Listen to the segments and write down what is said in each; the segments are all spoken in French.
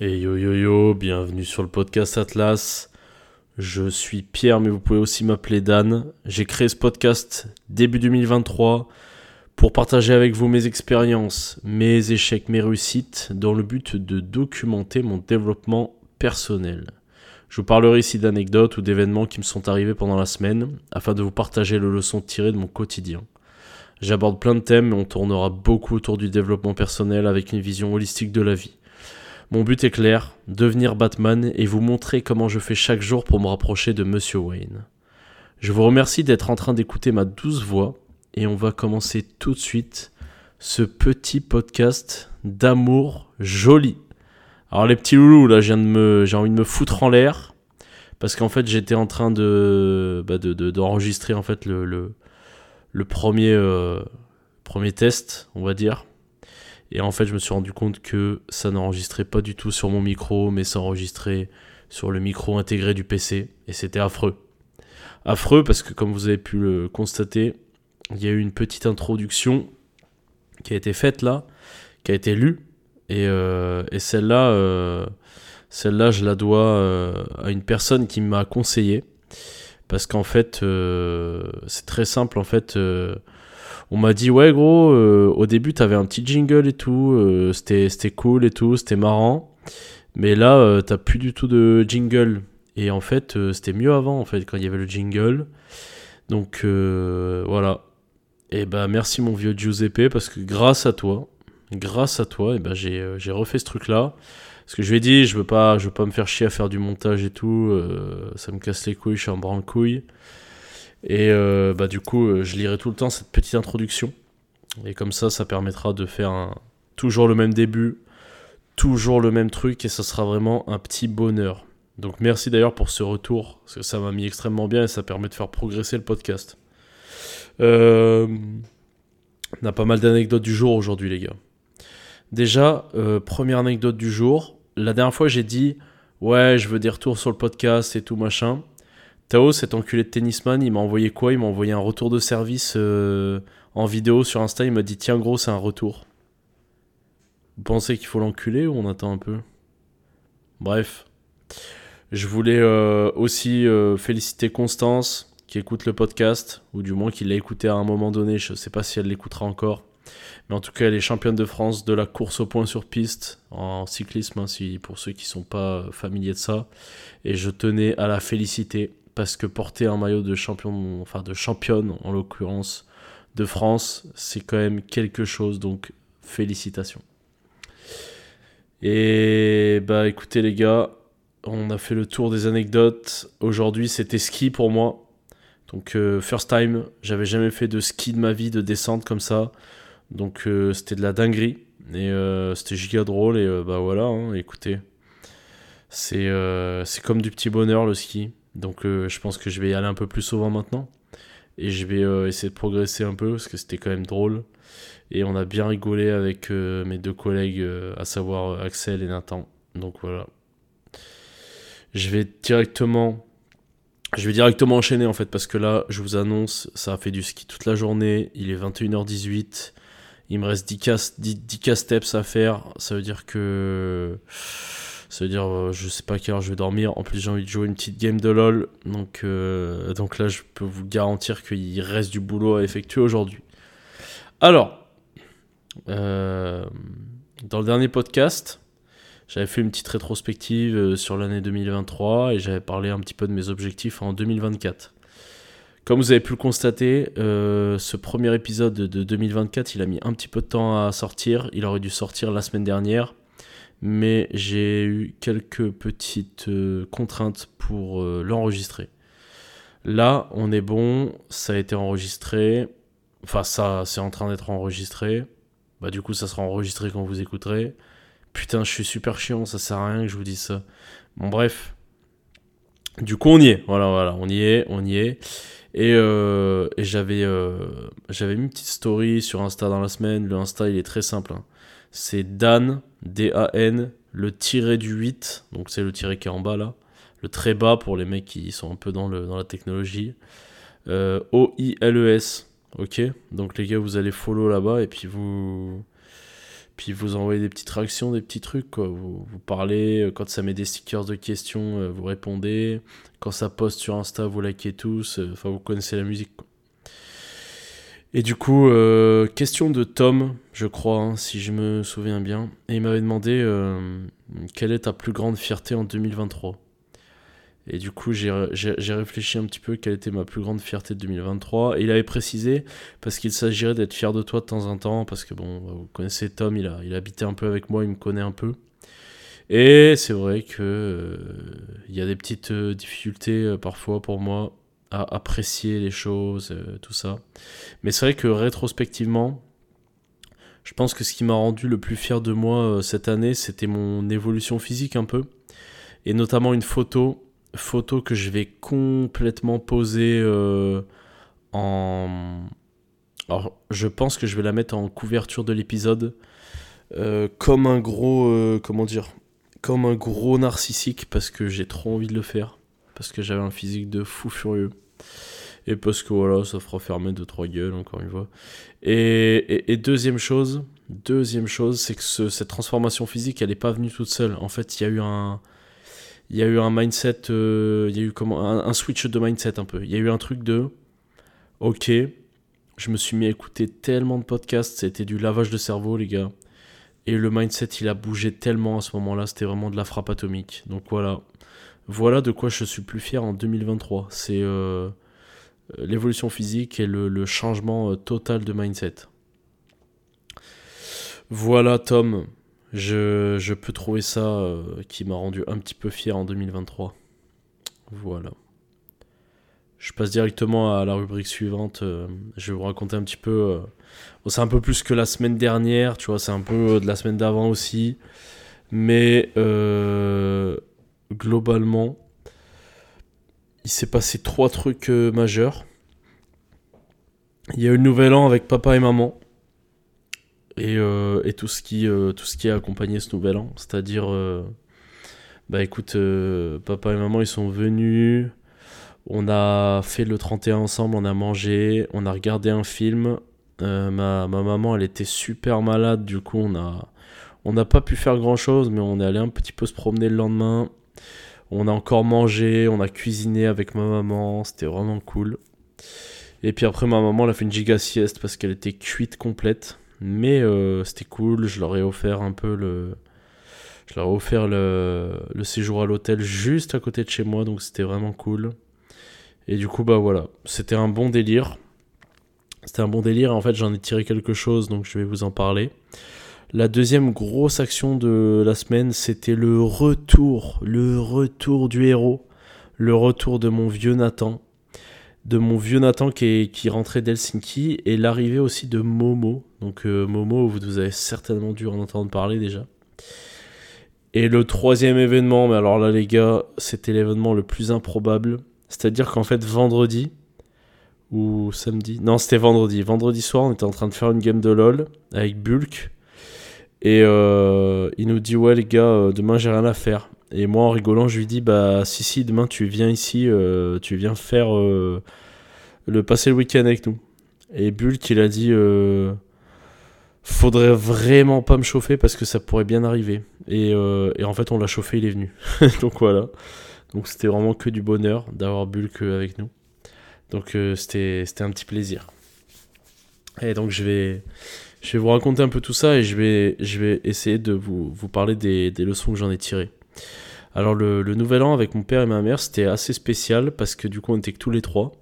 Et yo yo yo, bienvenue sur le podcast Atlas. Je suis Pierre, mais vous pouvez aussi m'appeler Dan. J'ai créé ce podcast début 2023 pour partager avec vous mes expériences, mes échecs, mes réussites, dans le but de documenter mon développement personnel. Je vous parlerai ici d'anecdotes ou d'événements qui me sont arrivés pendant la semaine, afin de vous partager les leçons tirées de mon quotidien. J'aborde plein de thèmes, mais on tournera beaucoup autour du développement personnel avec une vision holistique de la vie. Mon but est clair, devenir Batman et vous montrer comment je fais chaque jour pour me rapprocher de Monsieur Wayne. Je vous remercie d'être en train d'écouter ma douce voix et on va commencer tout de suite ce petit podcast d'amour joli. Alors les petits loulous, là, j'ai envie de me foutre en l'air parce qu'en fait j'étais en train de, bah, d'enregistrer en fait le, premier, euh, premier test, on va dire. Et en fait, je me suis rendu compte que ça n'enregistrait pas du tout sur mon micro, mais ça enregistrait sur le micro intégré du PC. Et c'était affreux. Affreux parce que, comme vous avez pu le constater, il y a eu une petite introduction qui a été faite là, qui a été lue. Et, euh, celle-là, euh, celle-là, je la dois euh, à une personne qui m'a conseillé. Parce qu'en fait, c'est très simple. En fait, on m'a dit ouais gros euh, au début t'avais un petit jingle et tout euh, c'était cool et tout c'était marrant. Mais là euh, t'as plus du tout de jingle. Et en fait c'était mieux avant en fait quand il y avait le jingle. Donc voilà. Et bah merci mon vieux Giuseppe parce que grâce à toi grâce à toi et ben j'ai refait ce truc là parce que je lui ai dit je veux pas je veux pas me faire chier à faire du montage et tout ça me casse les couilles je suis en branle-couille et euh, bah, du coup, euh, je lirai tout le temps cette petite introduction. Et comme ça, ça permettra de faire toujours le même début, toujours le même truc, et ça sera vraiment un petit bonheur. Donc merci d'ailleurs pour ce retour, parce que ça m'a mis extrêmement bien et ça permet de faire progresser le podcast. Euh, on a pas mal d'anecdotes du jour aujourd'hui, les gars. Déjà, première anecdote du jour. La dernière fois, j'ai dit Ouais, je veux des retours sur le podcast et tout machin. Tao, cet enculé de tennisman, il m'a envoyé quoi? Il m'a envoyé un retour de service euh, en vidéo sur Insta. Il m'a dit Tiens, gros, c'est un retour. Vous pensez qu'il faut l'enculer ou on attend un peu? Bref. Je voulais euh, aussi euh, féliciter Constance qui écoute le podcast, ou du moins qui l'a écouté à un moment donné. Je ne sais pas si elle l'écoutera encore. Mais en tout cas, elle est championne de France de la course au point sur piste en cyclisme, hein, pour ceux qui ne sont pas familiers de ça. Et je tenais à la féliciter parce que porter un maillot de champion, enfin de championne en l'occurrence de France, c'est quand même quelque chose, donc félicitations. Et bah écoutez les gars, on a fait le tour des anecdotes. Aujourd'hui c'était ski pour moi. Donc euh, first time, j'avais jamais fait de ski de ma vie, de descente comme ça. Donc euh, c'était de la dinguerie. Et euh, c'était giga drôle. Et bah voilà, hein, écoutez. C'est comme du petit bonheur le ski. Donc euh, je pense que je vais y aller un peu plus souvent maintenant. Et je vais euh, essayer de progresser un peu parce que c'était quand même drôle. Et on a bien rigolé avec euh, mes deux collègues, à savoir Axel et Nathan. Donc voilà. Je vais directement je vais directement enchaîner en fait parce que là, je vous annonce, ça a fait du ski toute la journée. Il est 21h18. Il me reste 10 10 steps à faire. Ça veut dire que ça veut dire, euh, je sais pas à quelle heure je vais dormir. En plus, j'ai envie de jouer une petite game de LoL. Donc, euh, donc là, je peux vous garantir qu'il reste du boulot à effectuer aujourd'hui. Alors, euh, dans le dernier podcast, j'avais fait une petite rétrospective sur l'année 2023 et j'avais parlé un petit peu de mes objectifs en 2024. Comme vous avez pu le constater, ce premier épisode de 2024, il a mis un petit peu de temps à sortir. Il aurait dû sortir la semaine dernière mais j'ai eu quelques petites euh, contraintes pour euh, l'enregistrer. Là, on est bon, ça a été enregistré, enfin ça, c'est en train d'être enregistré. Bah du coup, ça sera enregistré quand vous écouterez. Putain, je suis super chiant, ça sert à rien que je vous dise ça. Bon bref. Du coup, on y est. Voilà, voilà, on y est, on y est. Et, euh, j'avais, j'avais mis une petite story sur Insta dans la semaine. Le Insta, il est très simple. Hein c'est Dan, D-A-N, le tiré du 8, donc c'est le tiré qui est en bas là, le très bas pour les mecs qui sont un peu dans, le, dans la technologie, euh, O-I-L-E-S, ok Donc les gars, vous allez follow là-bas et puis vous, Puis vous envoyez des petites réactions, des petits trucs. Vous, parlez, euh, quand ça met des stickers de questions, euh, vous répondez. Quand ça poste sur Insta, vous likez tous. euh, Enfin, vous connaissez la musique. Et du coup, euh, question de Tom, je crois, hein, si je me souviens bien. Et il m'avait demandé euh, quelle est ta plus grande fierté en 2023. Et du coup, j'ai réfléchi un petit peu quelle était ma plus grande fierté de 2023. Et il avait précisé, parce qu'il s'agirait d'être fier de toi de temps en temps, parce que bon, vous connaissez Tom, il a, il un peu avec moi, il me connaît un peu. Et c'est vrai que euh, il y a des petites euh, difficultés euh, parfois pour moi à apprécier les choses, euh, tout ça. Mais c'est vrai que rétrospectivement, je pense que ce qui m'a rendu le plus fier de moi euh, cette année, c'était mon évolution physique un peu. Et notamment une photo, photo que je vais complètement poser euh, en... Alors, je pense que je vais la mettre en couverture de l'épisode. comme un gros... comment dire Comme un gros narcissique, parce que j'ai trop envie de le faire. Parce que j'avais un physique de fou furieux. Et parce que voilà, ça fera fermer deux trois gueules, encore une fois. Et, deuxième chose, deuxième chose, c'est que ce- cette transformation physique, elle n'est pas venue toute seule. En fait, il y a eu un, il y a eu un mindset, euh, il y a eu comment, un switch de mindset un peu. Il y a eu un truc de, ok, je me suis mis à écouter tellement de podcasts, c'était du lavage de cerveau, les gars. Et le mindset, il a bougé tellement à ce moment-là, c'était vraiment de la frappe atomique. Donc voilà, voilà de quoi je suis plus fier en 2023. C'est euh, l'évolution physique et le, changement euh, total de mindset. Voilà Tom, je, peux trouver ça euh, qui m'a rendu un petit peu fier en 2023. Voilà. Je passe directement à la rubrique suivante. je vais vous raconter un petit peu. c'est un peu plus que la semaine dernière, tu vois, c'est un peu de la semaine d'avant aussi. Mais globalement, il s'est passé trois trucs euh, majeurs. Il y a eu le nouvel an avec papa et maman. Et, euh, et tout, ce qui, euh, tout ce qui a accompagné ce nouvel an. C'est-à-dire, bah écoute, papa et maman, ils sont venus. On a fait le 31 ensemble, on a mangé, on a regardé un film. Ma, ma maman, elle était super malade, du coup, on a, on n'a pas pu faire grand chose, mais on est allé un petit peu se promener le lendemain. On a encore mangé, on a cuisiné avec ma maman, c'était vraiment cool. Et puis après, ma maman, elle a fait une giga sieste parce qu'elle était cuite complète. Mais euh, c'était cool, je leur ai offert un peu le. Je leur ai offert le, séjour à l'hôtel juste à côté de chez moi, donc c'était vraiment cool. Et du coup, bah voilà, c'était un bon délire. C'était un bon délire, en fait, j'en ai tiré quelque chose, donc je vais vous en parler. La deuxième grosse action de la semaine, c'était le retour, le retour du héros, le retour de mon vieux Nathan, de mon vieux Nathan qui, rentrait d'Helsinki, et l'arrivée aussi de Momo. Donc euh, Momo, vous avez certainement dû en entendre parler déjà. Et le troisième événement, mais alors là les gars, c'était l'événement le plus improbable. C'est-à-dire qu'en fait vendredi, ou samedi, non c'était vendredi, vendredi soir on était en train de faire une game de LoL avec Bulk. Et euh, il nous dit ouais les gars, euh, demain j'ai rien à faire. Et moi en rigolant je lui dis bah si si demain tu viens ici, euh, tu viens faire le passer le week-end avec nous. Et Bulk il a dit faudrait vraiment pas me chauffer parce que ça pourrait bien arriver. Et, en fait on l'a chauffé, il est venu. Donc voilà. Donc c'était vraiment que du bonheur d'avoir Bulk avec nous. Donc c'était c'était un petit plaisir. Et donc je vais je vais vous raconter un peu tout ça et je vais, je vais essayer de vous, vous parler des, des leçons que j'en ai tirées. Alors le, le nouvel an avec mon père et ma mère, c'était assez spécial parce que du coup on était que tous les trois.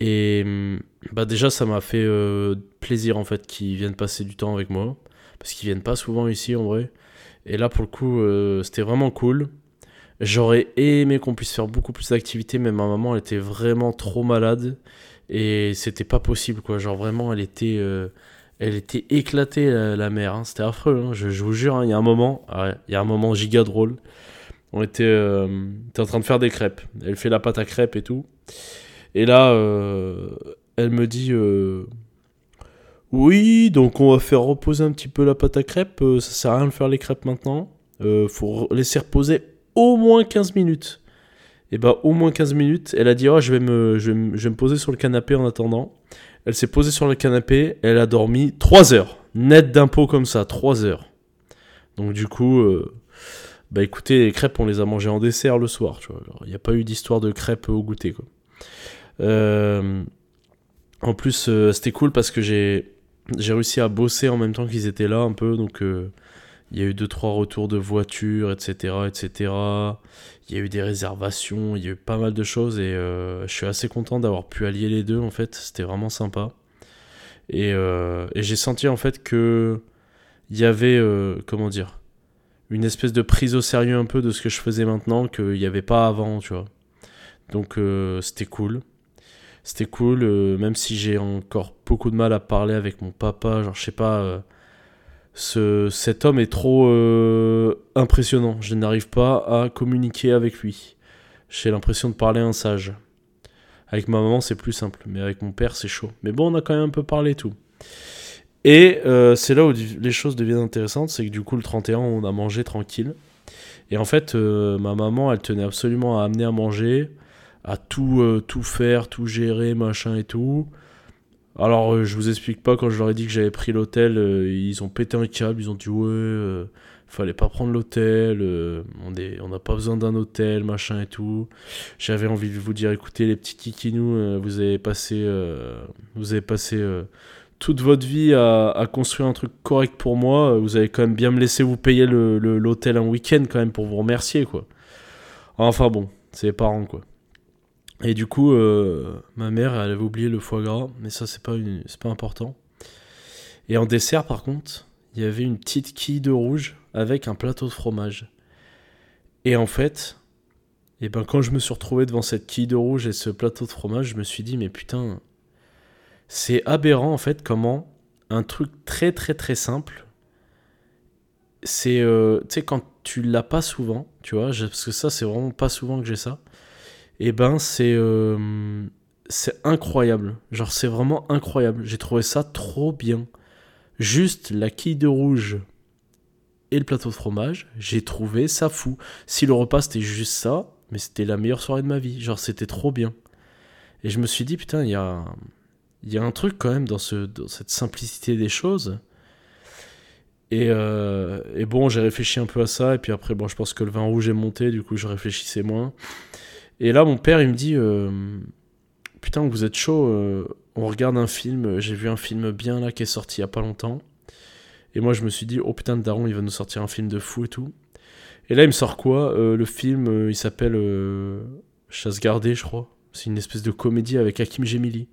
Et hum, bah déjà ça m'a fait euh, plaisir en fait qu'ils viennent passer du temps avec moi. Parce qu'ils viennent pas souvent ici en vrai. Et là pour le coup euh, c'était vraiment cool. J'aurais aimé qu'on puisse faire beaucoup plus d'activités mais ma maman elle était vraiment trop malade. Et c'était pas possible quoi. Genre vraiment elle était... euh, elle était éclatée, la, la mère. hein. C'était affreux. hein. Je, vous jure, hein, il y a un moment, il y a un moment giga drôle. On était, euh, était en train de faire des crêpes. Elle fait la pâte à crêpes et tout. Et là, euh, elle me dit euh, Oui, donc on va faire reposer un petit peu la pâte à crêpes. euh, ça sert à rien de faire les crêpes maintenant. Euh, faut laisser reposer au moins 15 minutes. Et bah, au moins 15 minutes. Elle a dit Oh, je vais me poser sur le canapé en attendant. Elle s'est posée sur le canapé, elle a dormi 3 heures. net d'impôts comme ça, 3 heures. Donc du coup, euh, bah écoutez, les crêpes, on les a mangées en dessert le soir, tu vois. Il n'y a pas eu d'histoire de crêpes au goûter. Euh, en plus, euh, c'était cool parce que j'ai réussi à bosser en même temps qu'ils étaient là un peu, donc il y a eu deux trois retours de voitures, etc., etc. Il y a eu des réservations, il y a eu pas mal de choses et je suis assez content d'avoir pu allier les deux en fait. C'était vraiment sympa. Et, et j'ai senti en fait que il y avait comment dire une espèce de prise au sérieux un peu de ce que je faisais maintenant qu'il n'y avait pas avant, tu vois. Donc euh, c'était cool. C'était cool, euh, même si j'ai encore beaucoup de mal à parler avec mon papa. Genre, je sais pas, euh, ce, cet homme est trop impressionnant. Je n'arrive pas à communiquer avec lui. J'ai l'impression de parler à un sage. Avec ma maman, c'est plus simple, mais avec mon père, c'est chaud. Mais bon, on a quand même un peu parlé tout. Et euh, c'est là où les choses deviennent intéressantes, c'est que du coup le 31 on a mangé tranquille. Et en fait euh, ma maman elle tenait absolument à amener à manger, à tout, euh, tout faire, tout gérer, machin et tout. Alors je vous explique pas quand je leur ai dit que j'avais pris l'hôtel, ils ont pété un câble, ils ont dit ouais fallait pas prendre l'hôtel, on n'a pas besoin d'un hôtel, machin et tout. J'avais envie de vous dire, écoutez les petits kikinous, vous avez passé, vous avez passé toute votre vie à, construire un truc correct pour moi, vous avez quand même bien me laissé vous payer l'hôtel le, un week-end quand même pour vous remercier, quoi. Enfin bon, c'est les parents, quoi. Et du coup, euh, ma mère, elle avait oublié le foie gras, mais ça, c'est pas, pas important. Et en dessert, par contre, il y avait une petite quille de rouge avec un plateau de fromage. Et en fait, et eh ben, quand je me suis retrouvé devant cette quille de rouge et ce plateau de fromage, je me suis dit, mais putain, c'est aberrant en fait comment un truc très très très simple, c'est, euh, tu sais, quand tu l'as pas souvent, tu vois, parce que ça c'est vraiment pas souvent que j'ai ça, et eh ben c'est, euh, c'est incroyable. Genre c'est vraiment incroyable. J'ai trouvé ça trop bien. Juste la quille de rouge et le plateau de fromage, j'ai trouvé ça fou. Si le repas c'était juste ça, mais c'était la meilleure soirée de ma vie. Genre c'était trop bien. Et je me suis dit, putain, il y a, il y a un truc quand même dans, ce, cette simplicité des choses. Euh, et, bon, j'ai réfléchi un peu à ça, et puis après, bon, je pense que le vin rouge est monté, du coup, je réfléchissais moins. Et là, mon père, il me dit euh, Putain, vous êtes chaud, euh, on regarde un film, j'ai vu un film bien là qui est sorti il y a pas longtemps. Et moi, je me suis dit Oh putain, Daron, il va nous sortir un film de fou et tout. Et là, il me sort quoi Le film, il s'appelle Chasse gardée, je crois. C'est une espèce de comédie avec Hakim Gemili.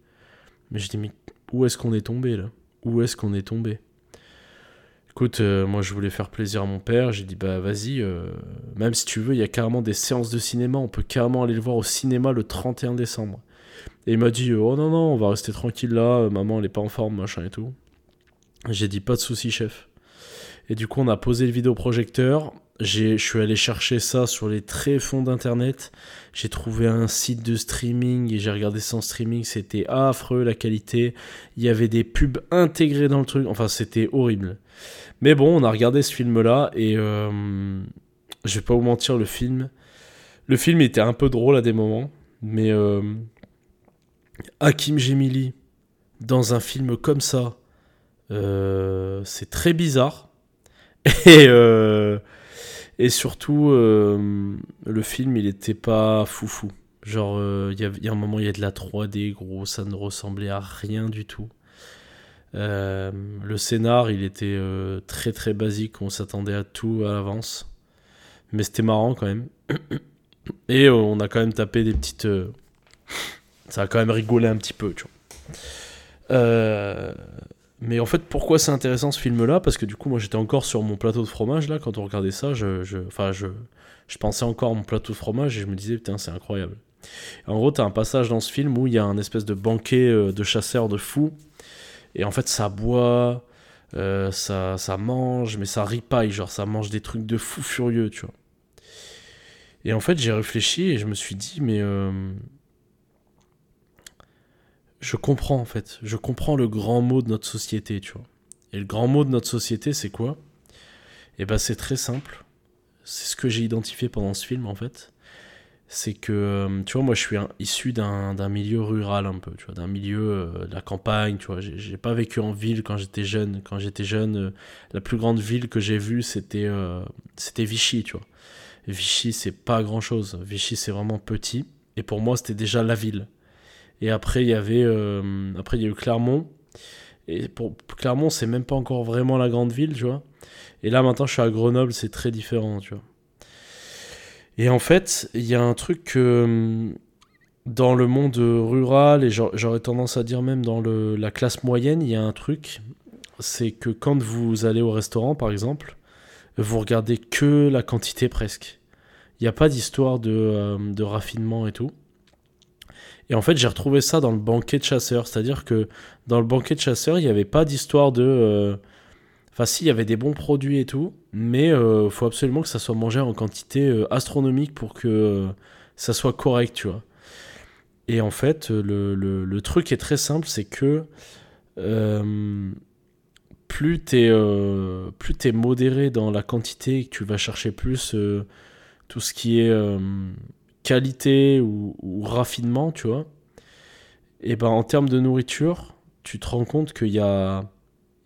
Mais je dis, mais où est-ce qu'on est tombé là? Où est-ce qu'on est tombé? Écoute, euh, moi je voulais faire plaisir à mon père, j'ai dit bah vas-y, euh, même si tu veux, il y a carrément des séances de cinéma, on peut carrément aller le voir au cinéma le 31 décembre. Et il m'a dit oh non non, on va rester tranquille là, maman elle est pas en forme, machin et tout. J'ai dit pas de souci chef. Et du coup on a posé le vidéoprojecteur, je suis allé chercher ça sur les très fonds d'internet. J'ai trouvé un site de streaming et j'ai regardé ça en streaming. C'était affreux la qualité. Il y avait des pubs intégrées dans le truc. Enfin, c'était horrible. Mais bon, on a regardé ce film-là et euh, je vais pas vous mentir, le film, le film était un peu drôle à des moments, mais euh, Hakim Gemili dans un film comme ça, euh, c'est très bizarre. Et euh, et surtout, euh, le film, il était pas foufou. Genre, euh, il y, a un moment, il y a de la 3D, gros, ça ne ressemblait à rien du tout. Euh, le scénar, il était très très basique, on s'attendait à tout à l'avance. Mais c'était marrant quand même. Et on a quand même tapé des petites. Ça a quand même rigolé un petit peu, tu vois. Mais en fait, pourquoi c'est intéressant ce film-là? Parce que du coup, moi j'étais encore sur mon plateau de fromage là, quand on regardait ça. Je, je, enfin, je, je pensais encore à mon plateau de fromage et je me disais, putain, c'est incroyable. en gros, t'as un passage dans ce film où il y a un espèce de banquet euh, de chasseurs de fous. Et en fait, ça boit, euh, ça, ça mange, mais ça ripaille, genre ça mange des trucs de fous furieux, tu vois. Et en fait, j'ai réfléchi et je me suis dit, mais. Euh, je comprends en fait. Je comprends le grand mot de notre société, tu vois. Et le grand mot de notre société, c'est quoi? Eh ben, c'est très simple. C'est ce que j'ai identifié pendant ce film, en fait. c'est que, euh, tu vois, moi je suis issu d'un milieu rural un peu, tu vois, d'un milieu euh, de la campagne, tu vois. J'ai pas vécu en ville quand j'étais jeune. Quand j'étais jeune, euh, la plus grande ville que j'ai vue, c'était c'était Vichy, tu vois. Vichy, c'est pas grand chose. Vichy, c'est vraiment petit. Et pour moi, c'était déjà la ville. Et après, il y avait, après, il y a eu Clermont. Et pour Clermont, c'est même pas encore vraiment la grande ville, tu vois. Et là, maintenant, je suis à Grenoble, c'est très différent, tu vois. Et en fait, il y a un truc que hum, dans le monde rural, et j'aurais tendance à dire même dans le, la classe moyenne, il y a un truc, c'est que quand vous allez au restaurant, par exemple, vous regardez que la quantité presque. Il n'y a pas d'histoire de, hum, de, raffinement et tout. Et en fait, j'ai retrouvé ça dans le banquet de chasseur. C'est-à-dire que dans le banquet de chasseur, il n'y avait pas d'histoire de... Euh, Enfin, si, il y avait des bons produits et tout, mais il euh, faut absolument que ça soit mangé en quantité euh, astronomique pour que ça soit correct, tu vois. Et en fait, le, truc est très simple, c'est que plus t'es plus es modéré dans la quantité et que tu vas chercher plus tout ce qui est qualité ou, raffinement, tu vois, et ben en termes de nourriture, tu te rends compte qu'il y a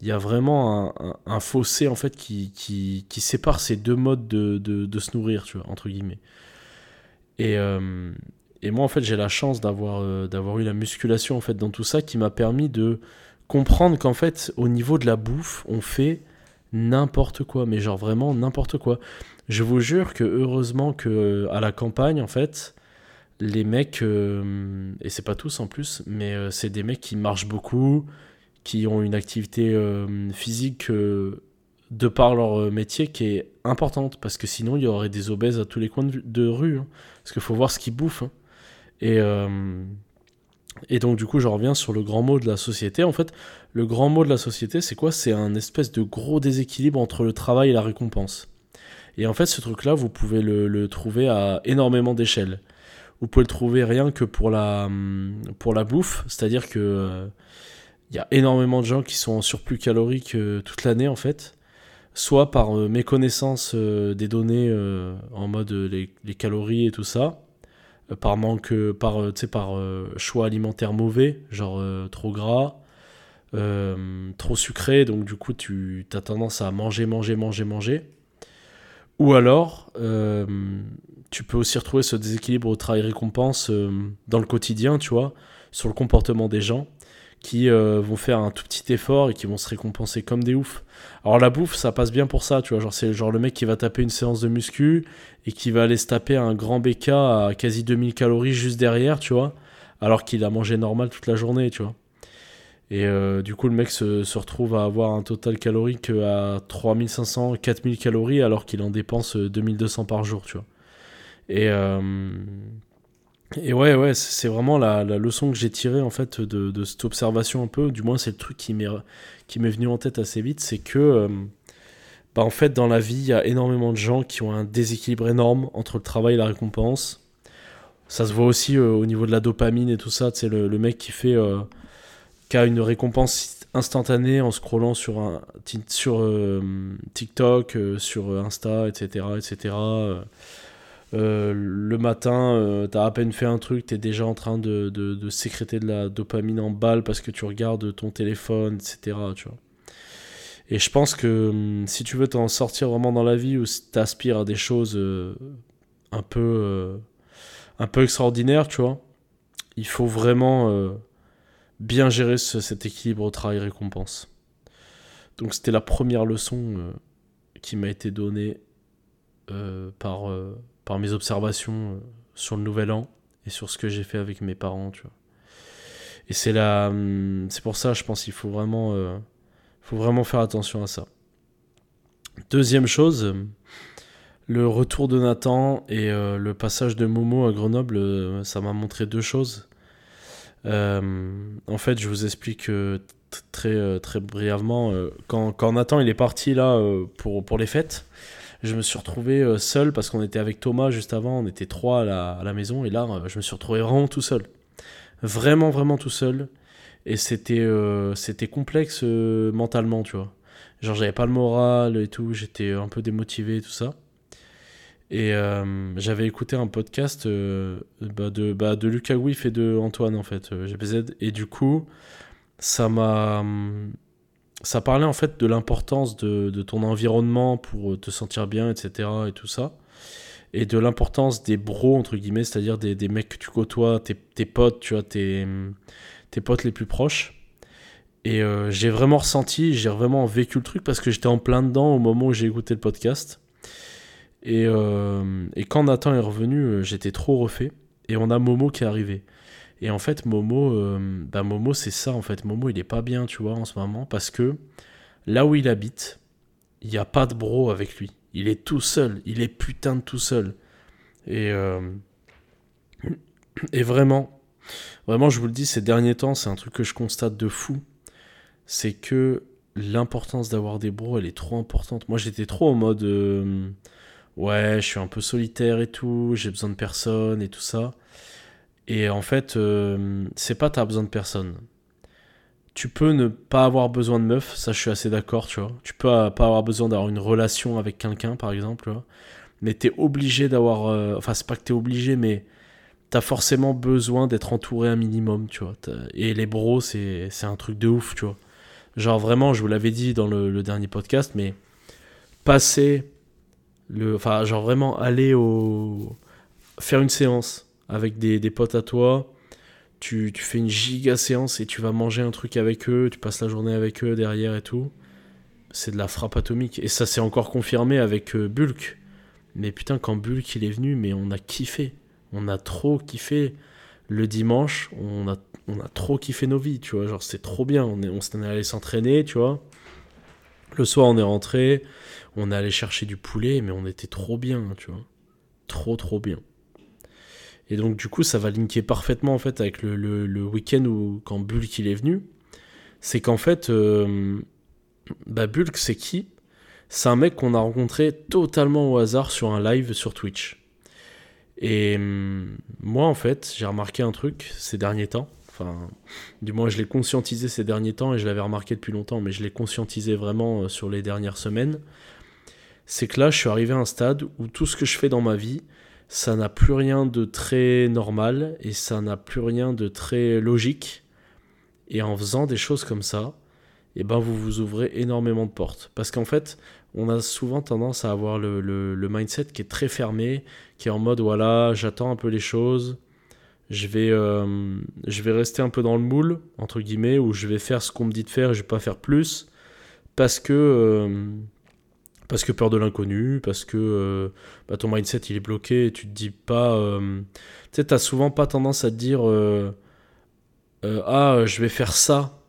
il y a vraiment un, fossé en fait qui, qui, sépare ces deux modes de, de, se nourrir, tu vois, entre guillemets. Et, euh, et moi en fait j'ai la chance d'avoir euh, d'avoir eu la musculation en fait dans tout ça qui m'a permis de comprendre qu'en fait au niveau de la bouffe on fait n'importe quoi, mais genre vraiment n'importe quoi. Je vous jure que heureusement que euh, à la campagne en fait les mecs et c'est pas tous en plus mais c'est des mecs qui marchent beaucoup qui ont une activité euh, physique euh, de par leur euh, métier qui est importante parce que sinon il y aurait des obèses à tous les coins de, rue hein. parce qu'il faut voir ce qu'ils bouffent hein. et donc du coup je reviens sur le grand mot de la société en fait le grand mot de la société c'est quoi? C'est un espèce de gros déséquilibre entre le travail et la récompense et en fait ce truc là vous pouvez le, trouver à énormément d'échelles vous pouvez le trouver rien que pour la pour la bouffe c'est à dire que il y a énormément de gens qui sont en surplus calorique euh, toute l'année en fait, soit par euh, méconnaissance euh, des données en mode les, calories et tout ça, par manque, par, par choix alimentaire mauvais, genre trop gras, trop sucré, donc du coup tu as tendance à manger, manger, manger, manger. Ou alors, tu peux aussi retrouver ce déséquilibre au travail-récompense dans le quotidien, tu vois, sur le comportement des gens qui euh, vont faire un tout petit effort et qui vont se récompenser comme des oufs. Alors la bouffe, ça passe bien pour ça, tu vois, genre c'est genre le mec qui va taper une séance de muscu et qui va aller se taper un grand BK à quasi 2000 calories juste derrière, tu vois, alors qu'il a mangé normal toute la journée, tu vois. Et euh, du coup, le mec se, se, retrouve à avoir un total calorique à 3500, 4000 calories alors qu'il en dépense 2200 par jour, tu vois. Et, euh, et ouais, ouais, c'est vraiment la, la, leçon que j'ai tirée en fait de, de, cette observation un peu, du moins c'est le truc qui m'est venu en tête assez vite, c'est que euh, bah en fait dans la vie il y a énormément de gens qui ont un déséquilibre énorme entre le travail et la récompense. Ça se voit aussi euh, au niveau de la dopamine et tout ça, c'est le, le, mec qui fait euh, qui a une récompense instantanée en scrollant sur un sur TikTok, sur Insta, etc., etc. Euh, le matin, euh, t'as à peine fait un truc, t'es déjà en train de, de, sécréter de la dopamine en balle parce que tu regardes ton téléphone, etc. Tu vois. Et je pense que hum, si tu veux t'en sortir vraiment dans la vie ou si t'aspires à des choses euh, un peu un peu extraordinaires, tu vois, il faut vraiment bien gérer cet équilibre travail-récompense. Donc c'était la première leçon qui m'a été donnée par par mes observations euh, sur le nouvel an et sur ce que j'ai fait avec mes parents, tu vois. Et c'est hum, c'est pour ça, je pense qu'il faut vraiment, euh, faut vraiment faire attention à ça. Deuxième chose, le retour de Nathan et euh, le passage de Momo à Grenoble, ça m'a montré deux choses. En fait, je vous explique très, très brièvement. quand, quand, Nathan il est parti là pour, pour les fêtes, je me suis retrouvé euh, seul parce qu'on était avec Thomas juste avant, on était trois à la, maison, et là, euh, je me suis retrouvé vraiment tout seul. Vraiment, vraiment tout seul. Et c'était euh, c'était complexe mentalement, tu vois. Genre, j'avais pas le moral et tout, j'étais un peu démotivé et tout ça. Et j'avais écouté un podcast bah, de, bah, de Lucas Wiff et de Antoine, en fait, GPZ. Et du coup, ça m'a ça parlait en fait de l'importance de, de, ton environnement pour te sentir bien, etc. et tout ça. Et de l'importance des bros, entre guillemets, c'est-à-dire des, des, mecs que tu côtoies, tes, tes potes, tu vois, tes, tes potes les plus proches. Et euh, j'ai vraiment ressenti, j'ai vraiment vécu le truc parce que j'étais en plein dedans au moment où j'ai écouté le podcast. Et, euh, et quand Nathan est revenu, euh, j'étais trop refait. Et on a Momo qui est arrivé. Et en fait, Momo, euh, bah Momo, c'est ça en fait. Momo, il est pas bien, tu vois, en ce moment, parce que là où il habite, il n'y a pas de bro avec lui. Il est tout seul. Il est putain de tout seul. Et, euh, et vraiment, vraiment, je vous le dis, ces derniers temps, c'est un truc que je constate de fou. C'est que l'importance d'avoir des bros, elle est trop importante. Moi, j'étais trop en mode. Ouais, je suis un peu solitaire et tout, j'ai besoin de personne et tout ça. Et en fait, euh, c'est pas t'as besoin de personne. Tu peux ne pas avoir besoin de meuf, ça je suis assez d'accord, tu vois. Tu peux pas avoir besoin d'avoir une relation avec quelqu'un, par exemple, tu vois. Mais t'es obligé d'avoir. Euh, enfin, c'est pas que t'es obligé, mais t'as forcément besoin d'être entouré un minimum, tu vois. Et les bros, c'est un truc de ouf, tu vois. Genre vraiment, je vous l'avais dit dans le, dernier podcast, mais passer le. Enfin, genre vraiment aller au. faire une séance avec des, des potes à toi. Tu, tu, fais une giga séance et tu vas manger un truc avec eux, tu passes la journée avec eux derrière et tout. C'est de la frappe atomique. Et ça s'est encore confirmé avec euh, Bulk. Mais putain, quand Bulk il est venu, mais on a kiffé. On a trop kiffé. Le dimanche, on a, on a trop kiffé nos vies, tu vois. Genre, c'est trop bien. On, est, on est allé s'entraîner, tu vois. Le soir, on est rentré. On est allé chercher du poulet, mais on était trop bien, tu vois. Trop, trop bien. Et donc du coup, ça va linker parfaitement en fait avec le, week-end où quand Bulk il est venu. C'est qu'en fait, euh, bah Bulk c'est qui? C'est un mec qu'on a rencontré totalement au hasard sur un live sur Twitch. Et hum, moi en fait, j'ai remarqué un truc ces derniers temps. Enfin, du moins je l'ai conscientisé ces derniers temps et je l'avais remarqué depuis longtemps, mais je l'ai conscientisé vraiment euh, sur les dernières semaines. C'est que là, je suis arrivé à un stade où tout ce que je fais dans ma vie, ça n'a plus rien de très normal et ça n'a plus rien de très logique. Et en faisant des choses comme ça, eh ben vous vous ouvrez énormément de portes. Parce qu'en fait, on a souvent tendance à avoir le, mindset qui est très fermé, qui est en mode voilà, j'attends un peu les choses, je vais, euh, je vais rester un peu dans le moule, entre guillemets, où je vais faire ce qu'on me dit de faire et je vais pas faire plus. Parce que. Euh, parce que peur de l'inconnu, parce que euh, bah, ton mindset il est bloqué et tu te dis pas. Tu sais, t'as souvent pas tendance à te dire Ah, je vais faire ça,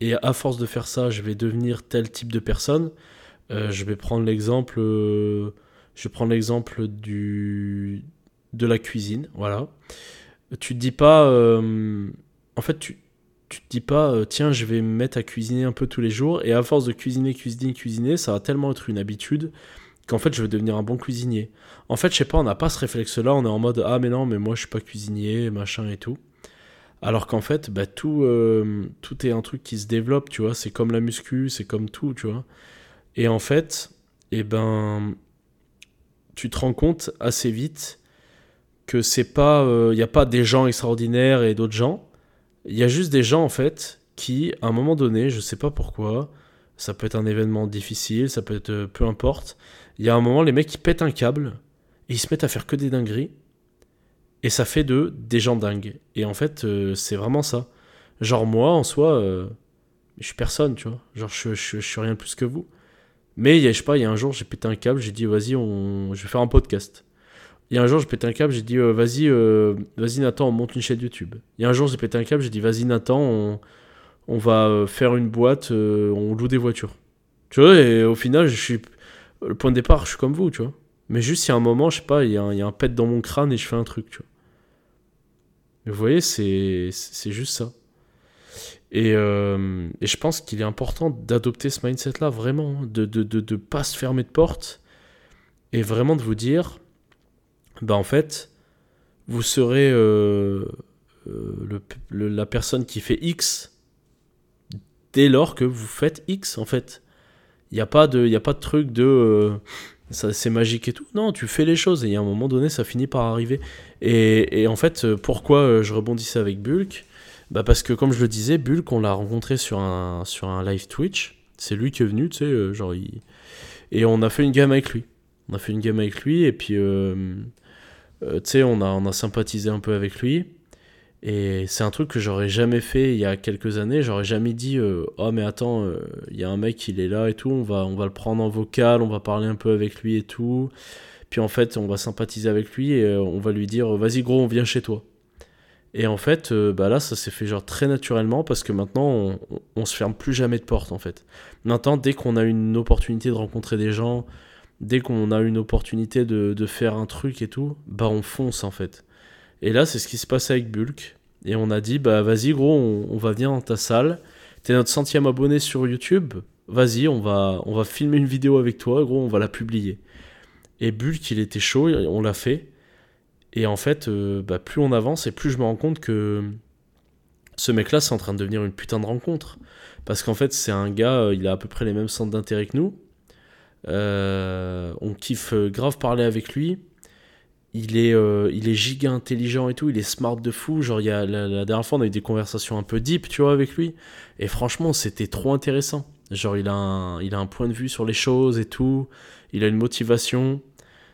et à force de faire ça, je vais devenir tel type de personne. je vais prendre l'exemple. je prendre l'exemple du de la cuisine, voilà. Tu te dis pas. en fait, tu, tu te dis pas, euh, tiens, je vais me mettre à cuisiner un peu tous les jours, et à force de cuisiner, cuisiner, cuisiner, ça va tellement être une habitude qu'en fait, je vais devenir un bon cuisinier. En fait, je sais pas, on n'a pas ce réflexe-là, on est en mode, ah, mais non, mais moi, je suis pas cuisinier, machin et tout. Alors qu'en fait, bah, tout, euh, tout est un truc qui se développe, tu vois, c'est comme la muscu, c'est comme tout, tu vois. Et en fait, eh ben, tu te rends compte assez vite que c'est pas, il euh, n'y a pas des gens extraordinaires et d'autres gens, il y a juste des gens, en fait, qui, à un moment donné, je sais pas pourquoi, ça peut être un événement difficile, ça peut être euh, peu importe, il y a un moment, les mecs, qui pètent un câble, et ils se mettent à faire que des dingueries, et ça fait d'eux des gens dingues. Et en fait, euh, c'est vraiment ça. Genre, moi, en soi, euh, je suis personne, tu vois. Genre, je, je, suis rien de plus que vous. Mais, je sais pas, il y a un jour, j'ai pété un câble, j'ai dit, vas-y, on... je vais faire un podcast. Il y a un jour, j'ai pété un câble, j'ai dit euh, vas-y, euh, vas-y Nathan, on monte une chaîne YouTube. Il y a un jour, j'ai pété un câble, j'ai dit vas-y Nathan, on, on va euh, faire une boîte, on loue des voitures. Tu vois, et au final, je suis. Le point de départ, je suis comme vous, tu vois. Mais juste, il y a un moment, je sais pas, il y, a un, pet dans mon crâne et je fais un truc, tu vois. Mais vous voyez, c'est, c'est juste ça. Et, et je pense qu'il est important d'adopter ce mindset-là, vraiment. Hein, de ne de, de, de pas se fermer de porte. Et vraiment de vous dire, bah en fait, vous serez euh, euh, le, la personne qui fait X dès lors que vous faites X, en fait. Il n'y a, pas de, a pas de truc de... Euh, ça c'est magique et tout. Non, tu fais les choses et à un moment donné, ça finit par arriver. Et, en fait, pourquoi je rebondissais avec Bulk? Bah Parce que, comme je le disais, Bulk, on l'a rencontré sur un, sur un live Twitch. C'est lui qui est venu, tu sais, genre, et on a fait une game avec lui. On a fait une game avec lui et puis, tu sais, on a, on a sympathisé un peu avec lui. Et c'est un truc que j'aurais jamais fait il y a quelques années. J'aurais jamais dit euh, Oh, mais attends, euh, il y a un mec, il est là et tout. On va, on va le prendre en vocal, on va parler un peu avec lui et tout. Puis en fait, on va sympathiser avec lui et euh, on va lui dire Vas-y, gros, on vient chez toi. Et en fait, bah là, ça s'est fait genre très naturellement parce que maintenant, on, on, se ferme plus jamais de porte en fait. Maintenant, dès qu'on a une opportunité de rencontrer des gens, dès qu'on a une opportunité de, faire un truc et tout, bah on fonce en fait. Et là, c'est ce qui se passe avec Bulk. Et on a dit, bah vas-y gros, on, va venir dans ta salle. T'es notre centième abonné sur YouTube. Vas-y, on va, on va filmer une vidéo avec toi, gros, on va la publier. Et Bulk, il était chaud, on l'a fait. Et en fait, euh, bah, plus on avance et plus je me rends compte que ce mec-là, c'est en train de devenir une putain de rencontre. Parce qu'en fait, c'est un gars, euh, il a à peu près les mêmes centres d'intérêt que nous. Euh, on kiffe grave parler avec lui il est, euh, il est giga intelligent et tout, il est smart de fou. Genre, il y a, la, dernière fois, on a eu des conversations un peu deep, tu vois, avec lui. Et franchement, c'était trop intéressant. Genre, il a, un, il a un point de vue sur les choses et tout. Il a une motivation.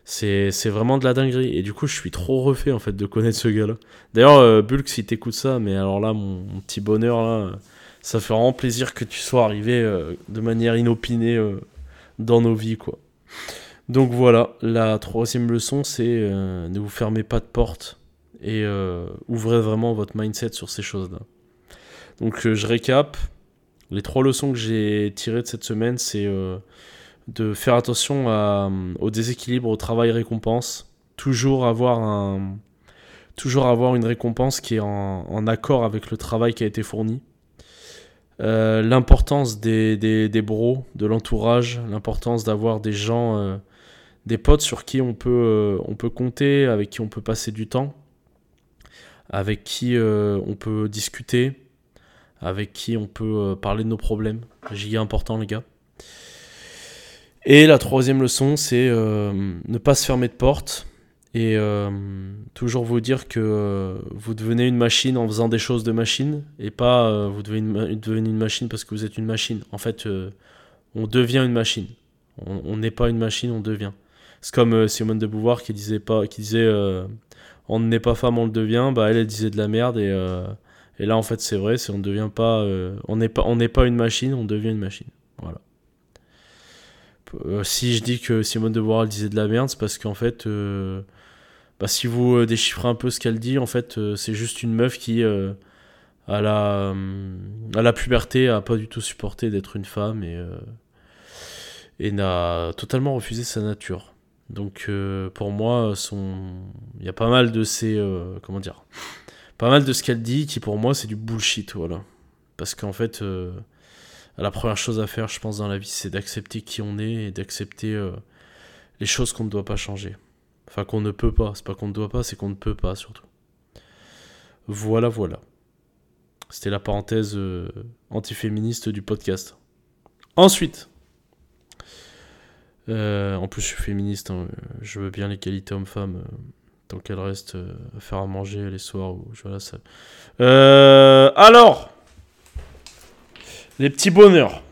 C'est, vraiment de la dinguerie. Et du coup, je suis trop refait, en fait, de connaître ce gars-là. D'ailleurs, euh, Bulk, si t'écoutes ça, mais alors là, mon, petit bonheur, là, ça fait vraiment plaisir que tu sois arrivé euh, de manière inopinée dans nos vies, quoi. Donc voilà, la troisième leçon, c'est euh, ne vous fermez pas de porte et euh, ouvrez vraiment votre mindset sur ces choses-là. Donc euh, je récap. Les trois leçons que j'ai tirées de cette semaine, c'est de faire attention au déséquilibre au travail-récompense. Toujours avoir un, toujours avoir une récompense qui est en, accord avec le travail qui a été fourni. L'importance des, des, des, bros, de l'entourage, l'importance d'avoir des gens des potes sur qui on peut, euh, on peut compter, avec qui on peut passer du temps, avec qui euh, on peut discuter, avec qui on peut euh, parler de nos problèmes. Giga important les gars. Et la troisième leçon, c'est ne pas se fermer de porte et toujours vous dire que vous devenez une machine en faisant des choses de machine et pas vous devenez une, machine parce que vous êtes une machine. En fait, on devient une machine. On n'est pas une machine, on devient. C'est comme euh, Simone de Beauvoir qui disait pas, qui disait euh, on n'est pas femme, on le devient. Bah elle, elle disait de la merde et, euh, et là en fait c'est vrai, on devient pas, on n'est pas, pas une machine, on devient une machine. Voilà. si je dis que Simone de Beauvoir disait de la merde, c'est parce qu'en fait, bah, si vous déchiffrez un peu ce qu'elle dit, en fait, c'est juste une meuf qui à la, à la puberté a pas du tout supporté d'être une femme et, et n'a totalement refusé sa nature. Donc euh, pour moi, son... il y a pas mal de ces... Euh, comment dire Pas mal de ce qu'elle dit qui pour moi c'est du bullshit, voilà. Parce qu'en fait, euh, la première chose à faire, je pense, dans la vie, c'est d'accepter qui on est et d'accepter les choses qu'on ne doit pas changer. Enfin, qu'on ne peut pas. C'est pas qu'on ne doit pas, c'est qu'on ne peut pas, surtout. Voilà, voilà. C'était la parenthèse antiféministe du podcast. Ensuite, euh, en plus, je suis féministe. Hein. Je veux bien l'égalité homme-femme. Euh, tant qu'elle reste euh, à faire à manger les soirs où je vais à la alors, les petits bonheurs.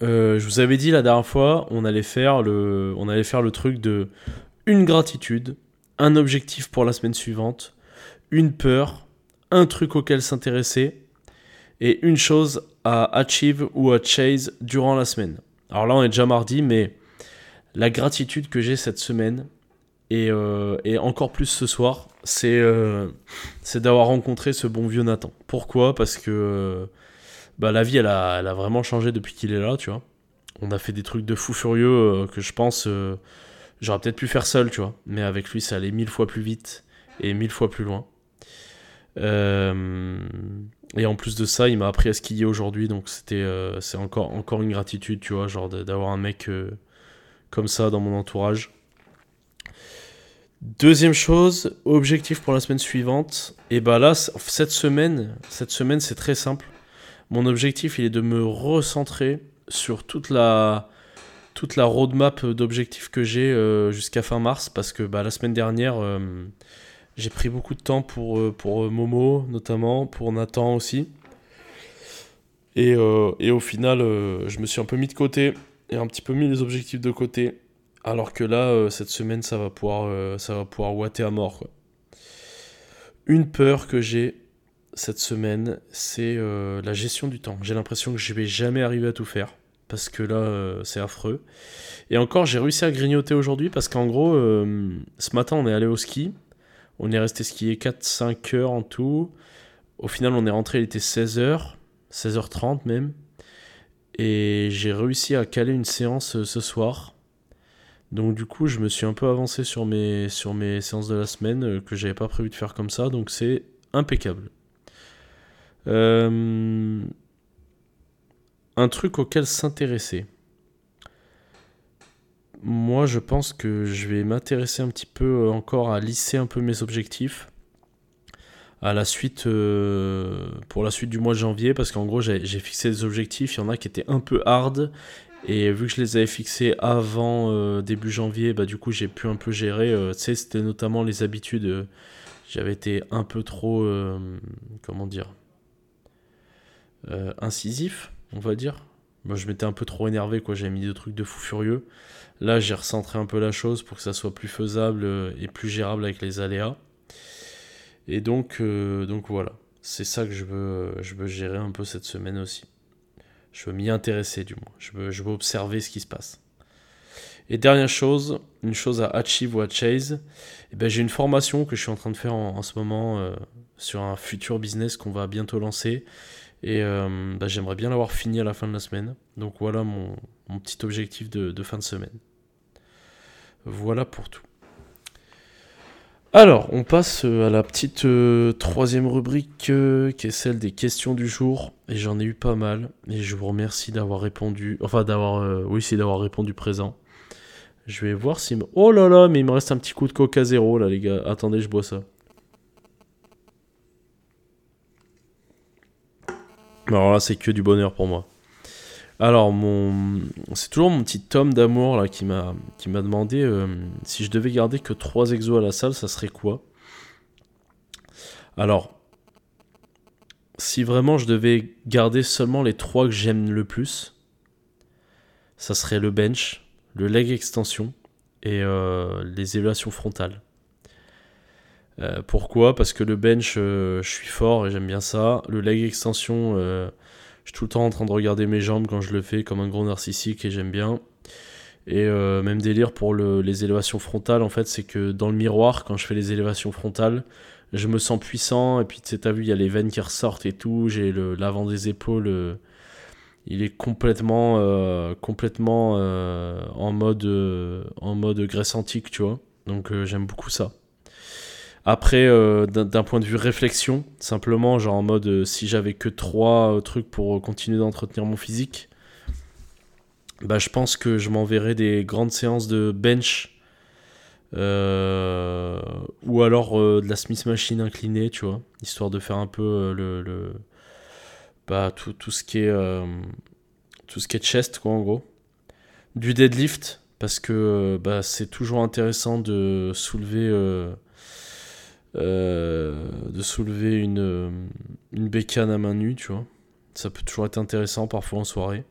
Je vous avais dit la dernière fois, on allait faire le, on allait faire le truc de une gratitude, un objectif pour la semaine suivante, une peur, un truc auquel s'intéresser et une chose à achieve ou à chase durant la semaine. Alors là, on est déjà mardi, mais la gratitude que j'ai cette semaine, et, euh, encore plus ce soir, euh, c'est d'avoir rencontré ce bon vieux Nathan. Pourquoi? Parce que euh, bah, la vie, elle a, vraiment changé depuis qu'il est là, tu vois. On a fait des trucs de fou furieux que je pense j'aurais peut-être pu faire seul, tu vois. Mais avec lui, ça allait mille fois plus vite et mille fois plus loin. Euh, et en plus de ça, il m'a appris à skier aujourd'hui, donc c'était euh, c'est encore, une gratitude, tu vois, genre d'avoir un mec euh, comme ça dans mon entourage. Deuxième chose, objectif pour la semaine suivante. Et bah là, cette semaine, cette semaine, c'est très simple. Mon objectif, il est de me recentrer sur toute la, roadmap d'objectifs que j'ai jusqu'à fin mars parce que bah, la semaine dernière j'ai pris beaucoup de temps pour, pour Momo notamment, pour Nathan aussi. Et, au final, je me suis un peu mis de côté et un petit peu mis les objectifs de côté. Alors que là, cette semaine, ça va pouvoir, ça water à mort. Une peur que j'ai cette semaine, c'est euh, la gestion du temps. J'ai l'impression que je vais jamais arriver à tout faire parce que là, euh, c'est affreux. Et encore, j'ai réussi à grignoter aujourd'hui parce qu'en gros, euh, ce matin, on est allé au ski. On est resté skier 4-5 heures en tout. Au final, on est rentré, il était 16h, 16h30 même. Et j'ai réussi à caler une séance ce soir. Donc du coup, je me suis un peu avancé sur mes, sur mes séances de la semaine que j'avais pas prévu de faire comme ça, donc c'est impeccable. Euh, un truc auquel s'intéresser. Moi, je pense que je vais m'intéresser un petit peu euh, encore à lisser un peu mes objectifs à la suite pour la suite du mois de janvier parce qu'en gros j'ai fixé des objectifs il y en a qui étaient un peu hard et vu que je les avais fixés avant euh, début janvier, bah, du coup j'ai pu un peu gérer. Euh, tu sais, c'était notamment les habitudes. Euh, j'avais été un peu trop, comment dire, incisif, on va dire. Moi je m'étais un peu trop énervé, quoi. J'avais mis des trucs de fou furieux. Là j'ai recentré un peu la chose pour que ça soit plus faisable et plus gérable avec les aléas. Et donc, donc voilà, c'est ça que je veux, gérer un peu cette semaine aussi. Je veux m'y intéresser du moins. Je veux, observer ce qui se passe. Et dernière chose, une chose à achieve ou à chase, eh ben, j'ai une formation que je suis en train de faire en, ce moment euh, sur un futur business qu'on va bientôt lancer. Et euh, bah, j'aimerais bien l'avoir fini à la fin de la semaine. Donc voilà mon, petit objectif de, fin de semaine. Voilà pour tout. Alors, on passe euh, à la petite euh, troisième rubrique qui est celle des questions du jour. Et j'en ai eu pas mal. Et je vous remercie d'avoir répondu. Enfin, d'avoir. oui, c'est d'avoir répondu présent. Je vais voir si. Oh là là, mais il me reste un petit coup de coca zéro là, les gars. Attendez, je bois ça. Alors là, c'est que du bonheur pour moi. Alors, mon... c'est toujours mon petit tome d'amour là qui m'a qui m'a demandé euh, si je devais garder que 3 exos à la salle, ça serait quoi? Alors, si vraiment je devais garder seulement les 3 que j'aime le plus, ça serait le bench, le leg extension et euh, les évaluations frontales. Euh, pourquoi? Parce que le bench, je suis fort et j'aime bien ça. Le leg extension je suis tout le temps en train de regarder mes jambes quand je le fais comme un gros narcissique et j'aime bien. Et euh, même délire pour les élévations frontales, en fait, c'est que dans le miroir, quand je fais les élévations frontales, je me sens puissant. Et puis, tu sais, t'as vu, il y a les veines qui ressortent et tout. J'ai l'avant des épaules, euh, il est complètement, euh, complètement en, mode, en mode graisse antique, tu vois. Donc, j'aime beaucoup ça. Après, euh, d'un point de vue réflexion, simplement, genre en mode euh, si j'avais que trois euh, trucs pour continuer d'entretenir mon physique, bah, je pense que je m'enverrais des grandes séances de bench ou alors de la Smith Machine inclinée, tu vois, histoire de faire un peu le, bah, tout, tout, ce qui est tout ce qui est chest, quoi, en gros. Du deadlift, parce que bah, c'est toujours intéressant de soulever de soulever une, une bécane à main nue, tu vois. Ça peut toujours être intéressant parfois en soirée.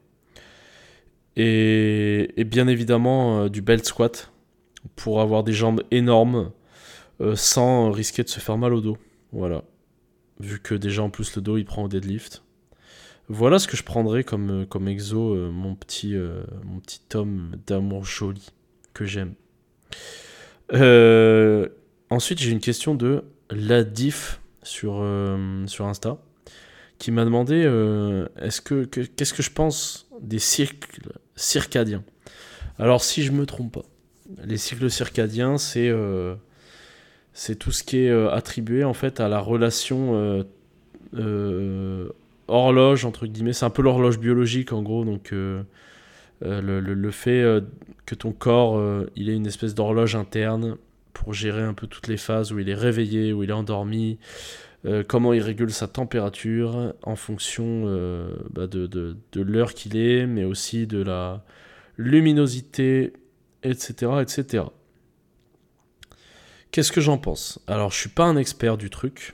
Et, et bien évidemment euh, du belt squat pour avoir des jambes énormes euh, sans risquer de se faire mal au dos. Voilà. Vu que déjà en plus le dos il prend au deadlift. Voilà ce que je prendrais comme, comme exo, mon petit, mon petit tome d'amour joli que j'aime. Euh, Ensuite, j'ai une question de Ladif sur, euh, sur Insta qui m'a demandé euh, que, qu'est-ce que je pense des cycles circadiens? Alors, si je me trompe pas, les cycles circadiens, c'est euh, tout ce qui est attribué en fait à la relation horloge entre guillemets. C'est un peu l'horloge biologique en gros, donc le, le, le, fait que ton corps il ait une espèce d'horloge interne pour gérer un peu toutes les phases où il est réveillé, où il est endormi, euh, comment il régule sa température en fonction euh, bah, de, de, de l'heure qu'il est, mais aussi de la luminosité, etc. etc. Qu'est-ce que j'en pense? Alors, je suis pas un expert du truc,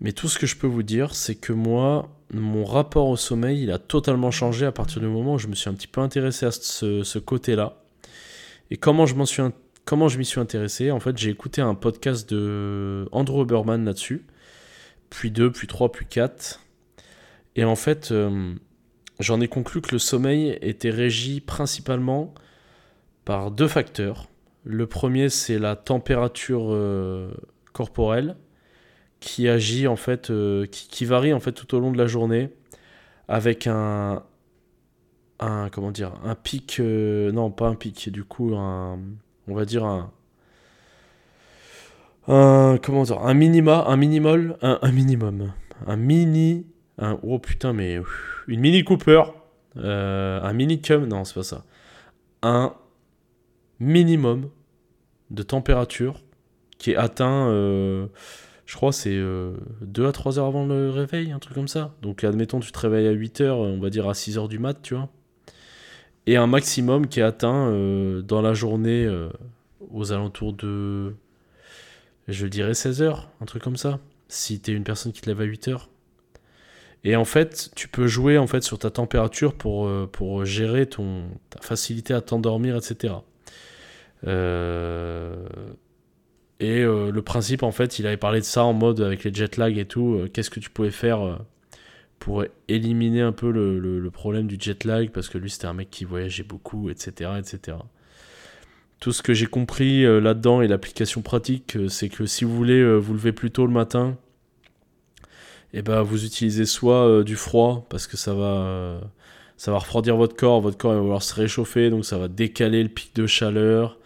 mais tout ce que je peux vous dire, c'est que moi, mon rapport au sommeil, il a totalement changé à partir du moment où je me suis un petit peu intéressé à ce, côté-là. Et comment je m'en suis comment je m'y suis intéressé En fait, j'ai écouté un podcast de Andrew Huberman là-dessus, puis deux, puis trois, puis quatre. Et en fait, euh, j'en ai conclu que le sommeil était régi principalement par deux facteurs. Le premier, c'est la température euh, corporelle qui agit en fait, euh, qui, varie en fait tout au long de la journée avec un, un comment dire, un pic, non pas un pic, du coup un, on va dire un, un comment dire, un minima, un minimal, un, minimum, un mini, oh putain mais une mini Cooper, euh, un mini cum, non c'est pas ça, un minimum de température qui est atteint je crois c'est 2 euh, à 3 heures avant le réveil, un truc comme ça. Donc admettons tu te réveilles à 8 heures, on va dire à 6 heures du mat, tu vois. Et un maximum qui est atteint euh, dans la journée euh, aux alentours de, je dirais 16 heures, un truc comme ça. Si tu es une personne qui te lève à 8 heures. Et en fait, tu peux jouer en fait sur ta température pour, pour gérer ton, ta facilité à t'endormir, etc. Euh, et euh, le principe, en fait, il avait parlé de ça en mode avec les jet lag et tout. Euh, qu'est-ce que tu pouvais faire euh, pour éliminer un peu le, problème du jet lag Parce que lui, c'était un mec qui voyageait beaucoup, etc. etc. Tout ce que j'ai compris là-dedans et l'application pratique, c'est que si vous voulez vous lever plus tôt le matin, et eh ben, vous utilisez soit du froid, parce que ça va, ça va refroidir votre corps, votre corps va vouloir se réchauffer, donc ça va décaler le pic de chaleur.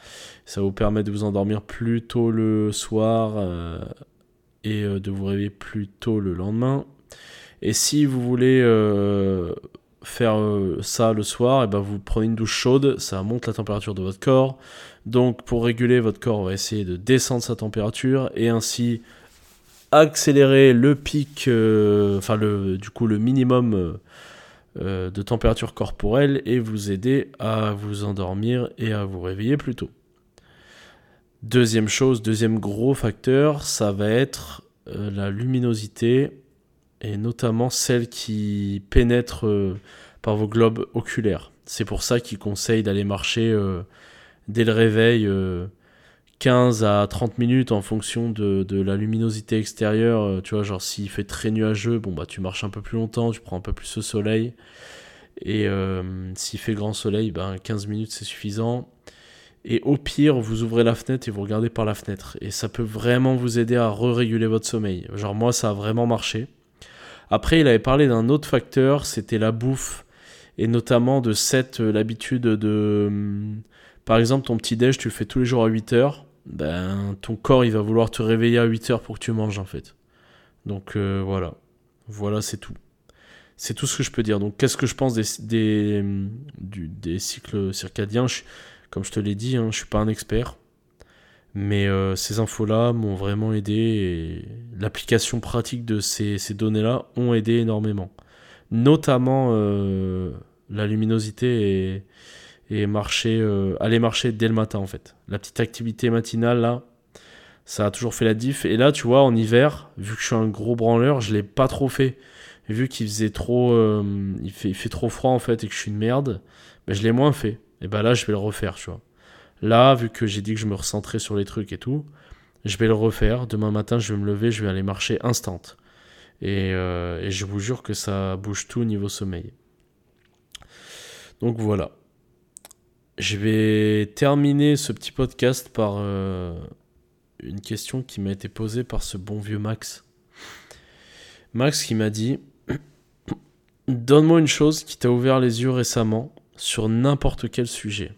Ça vous permet de vous endormir plus tôt le soir euh, et euh, de vous réveiller plus tôt le lendemain. Et si vous voulez euh, faire ça le soir, et eh ben vous prenez une douche chaude, ça monte la température de votre corps. Donc pour réguler votre corps, on va essayer de descendre sa température et ainsi accélérer le pic, enfin le, du coup le minimum de température corporelle et vous aider à vous endormir et à vous réveiller plus tôt. Deuxième chose, deuxième gros facteur, ça va être euh, la luminosité et notamment celle qui pénètre euh, par vos globes oculaires. C'est pour ça qu'il conseille d'aller marcher euh, dès le réveil 15 à 30 minutes en fonction de, la luminosité extérieure. tu vois, genre s'il fait très nuageux, bon bah tu marches un peu plus longtemps, tu prends un peu plus de soleil. Et s'il fait grand soleil, ben 15 minutes c'est suffisant. Et au pire, vous ouvrez la fenêtre et vous regardez par la fenêtre. Et ça peut vraiment vous aider à re-réguler votre sommeil. Genre moi, ça a vraiment marché. Après, il avait parlé d'un autre facteur, c'était la bouffe. Et notamment de cette, euh, l'habitude de... Hum, par exemple, ton petit déj, tu le fais tous les jours à 8 heures. Ben, ton corps, il va vouloir te réveiller à 8 heures pour que tu manges, en fait. Donc euh, voilà. Voilà, c'est tout. C'est tout ce que je peux dire. Donc qu'est-ce que je pense des, des, hum, cycles circadiens? Comme je te l'ai dit, hein, je ne suis pas un expert. Mais euh, ces infos-là m'ont vraiment aidé et l'application pratique de ces, données-là ont aidé énormément. Notamment euh, la luminosité et, et marcher, euh, aller marcher dès le matin en fait. La petite activité matinale là, ça a toujours fait la diff. Et là, tu vois, en hiver, vu que je suis un gros branleur, je l'ai pas trop fait. vu qu'il faisait trop, il fait trop froid en fait et que je suis une merde, ben, je l'ai moins fait et ben là je vais le refaire, tu vois. Là, vu que j'ai dit que je me recentrais sur les trucs et tout, je vais le refaire. Demain matin, je vais me lever, je vais aller marcher instant. Et, euh, je vous jure que ça bouge tout au niveau sommeil. Donc voilà. Je vais terminer ce petit podcast par euh, une question qui m'a été posée par ce bon vieux Max. Max qui m'a dit Donne-moi une chose qui t'a ouvert les yeux récemment sur n'importe quel sujet.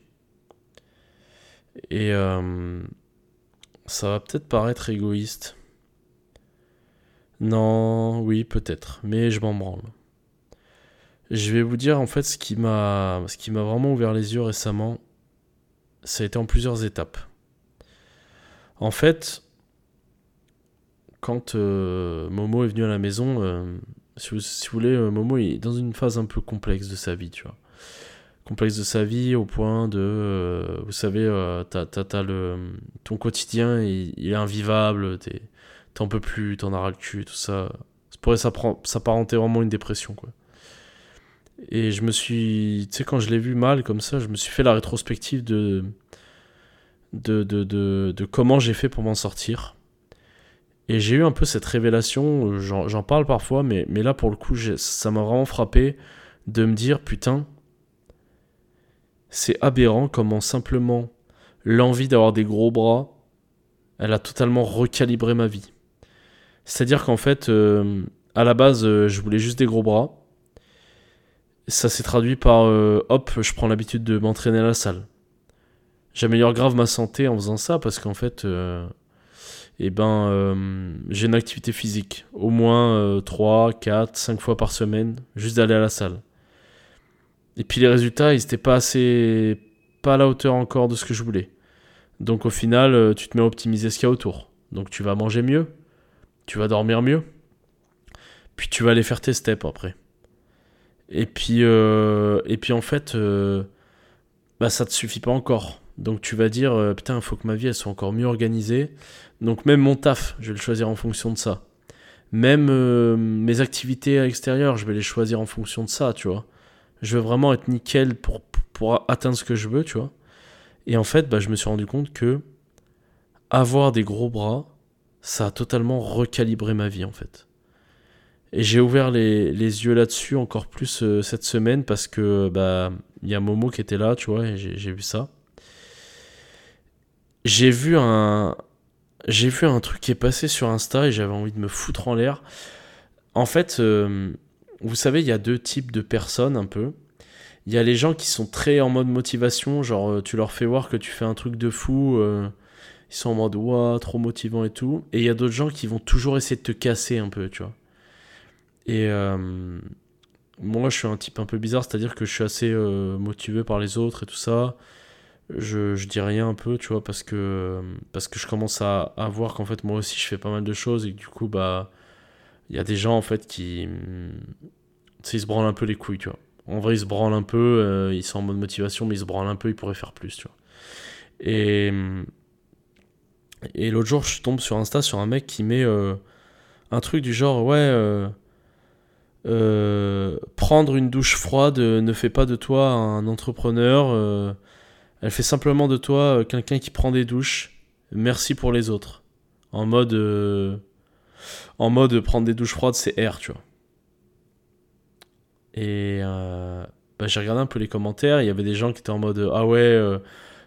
Et euh, ça va peut-être paraître égoïste. Non, oui, peut-être, mais je m'en branle. Je vais vous dire en fait ce qui m'a ce qui m'a vraiment ouvert les yeux récemment. Ça a été en plusieurs étapes. En fait, quand euh, Momo est venu à la maison, euh, si, vous, si, vous, voulez, Momo est dans une phase un peu complexe de sa vie, tu vois complexe de sa vie au point de, euh, vous savez, euh, t'as, t'as, le, ton quotidien, il, est invivable, t'es, t'en peux plus, t'en as ras le cul, tout ça. Ça pourrait s'apparenter vraiment une dépression, quoi. Et je me suis, tu sais, quand je l'ai vu mal comme ça, je me suis fait la rétrospective de, de, de, de, de comment j'ai fait pour m'en sortir. Et j'ai eu un peu cette révélation, j'en parle parfois, mais, mais là pour le coup, ça m'a vraiment frappé de me dire, putain, c'est aberrant comment simplement l'envie d'avoir des gros bras, elle a totalement recalibré ma vie. C'est-à-dire qu'en fait, euh, à la base, euh, je voulais juste des gros bras. Ça s'est traduit par euh, hop, je prends l'habitude de m'entraîner à la salle. J'améliore grave ma santé en faisant ça parce qu'en fait, eh ben, j'ai une activité physique. Au moins 3, 4, 5 fois par semaine, juste d'aller à la salle. Et puis les résultats, ils n'étaient pas assez. pas à la hauteur encore de ce que je voulais. Donc au final, euh, tu te mets à optimiser ce qu'il y a autour. Donc tu vas manger mieux, tu vas dormir mieux, puis tu vas aller faire tes steps après. Et puis, euh, et puis en fait, euh, bah, ça te suffit pas encore. Donc tu vas dire, putain, il faut que ma vie soit encore mieux organisée. Donc même mon taf, je vais le choisir en fonction de ça. Même mes activités à l'extérieur, je vais les choisir en fonction de ça, tu vois je veux vraiment être nickel pour, pour atteindre ce que je veux, tu vois. Et en fait, bah, je me suis rendu compte que avoir des gros bras, ça a totalement recalibré ma vie, en fait. Et j'ai ouvert les, les yeux là-dessus encore plus euh, cette semaine parce que bah il y a Momo qui était là, tu vois, et j'ai vu ça. J'ai vu un j'ai vu un truc qui est passé sur Insta et j'avais envie de me foutre en l'air. En fait, euh, vous savez, il y a deux types de personnes un peu. Il y a les gens qui sont très en mode motivation, genre euh, tu leur fais voir que tu fais un truc de fou, euh, ils sont en mode waouh, trop motivant et tout. Et il y a d'autres gens qui vont toujours essayer de te casser un peu, tu vois. Et euh, moi, je suis un type un peu bizarre, c'est-à-dire que je suis assez motivé par les autres et tout ça. Je, je dis rien un peu, tu vois, parce que, parce que je commence à, à voir qu'en fait, moi aussi, je fais pas mal de choses et que du coup, bah il y a des gens en fait qui. ils se branlent un peu les couilles, tu vois. En vrai, ils se branlent un peu, euh, ils sont en mode motivation, mais ils se branlent un peu, ils pourraient faire plus, tu vois. Et. Et l'autre jour, je tombe sur Insta sur un mec qui met euh, un truc du genre Ouais, euh, prendre une douche froide ne fait pas de toi un entrepreneur, elle fait simplement de toi quelqu'un qui prend des douches. Merci pour les autres. En mode en mode prendre des douches froides, c'est R, tu vois. Et euh, bah, j'ai regardé un peu les commentaires, il y avait des gens qui étaient en mode Ah ouais, euh,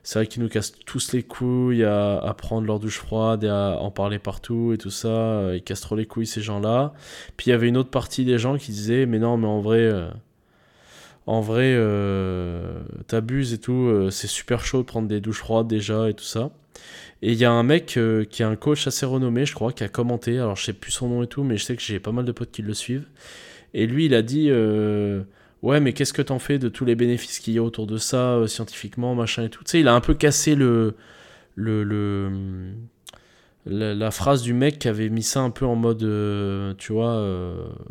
c'est vrai qu'ils nous cassent tous les couilles à, prendre leur douche froide et à en parler partout et tout ça, euh, ils cassent trop les couilles ces gens-là. Puis il y avait une autre partie des gens qui disaient Mais non, mais en vrai. en vrai, t'abuses et tout, c'est super chaud de prendre des douches froides déjà et tout ça. Et il y a un mec euh, qui est un coach assez renommé, je crois, qui a commenté. Alors, je sais plus son nom et tout, mais je sais que j'ai pas mal de potes qui le suivent. Et lui, il a dit euh, Ouais, mais qu'est-ce que t'en fais de tous les bénéfices qu'il y a autour de ça, euh, scientifiquement, machin et tout. Tu sais, il a un peu cassé le. le, le la, phrase du mec qui avait mis ça un peu en mode, tu vois,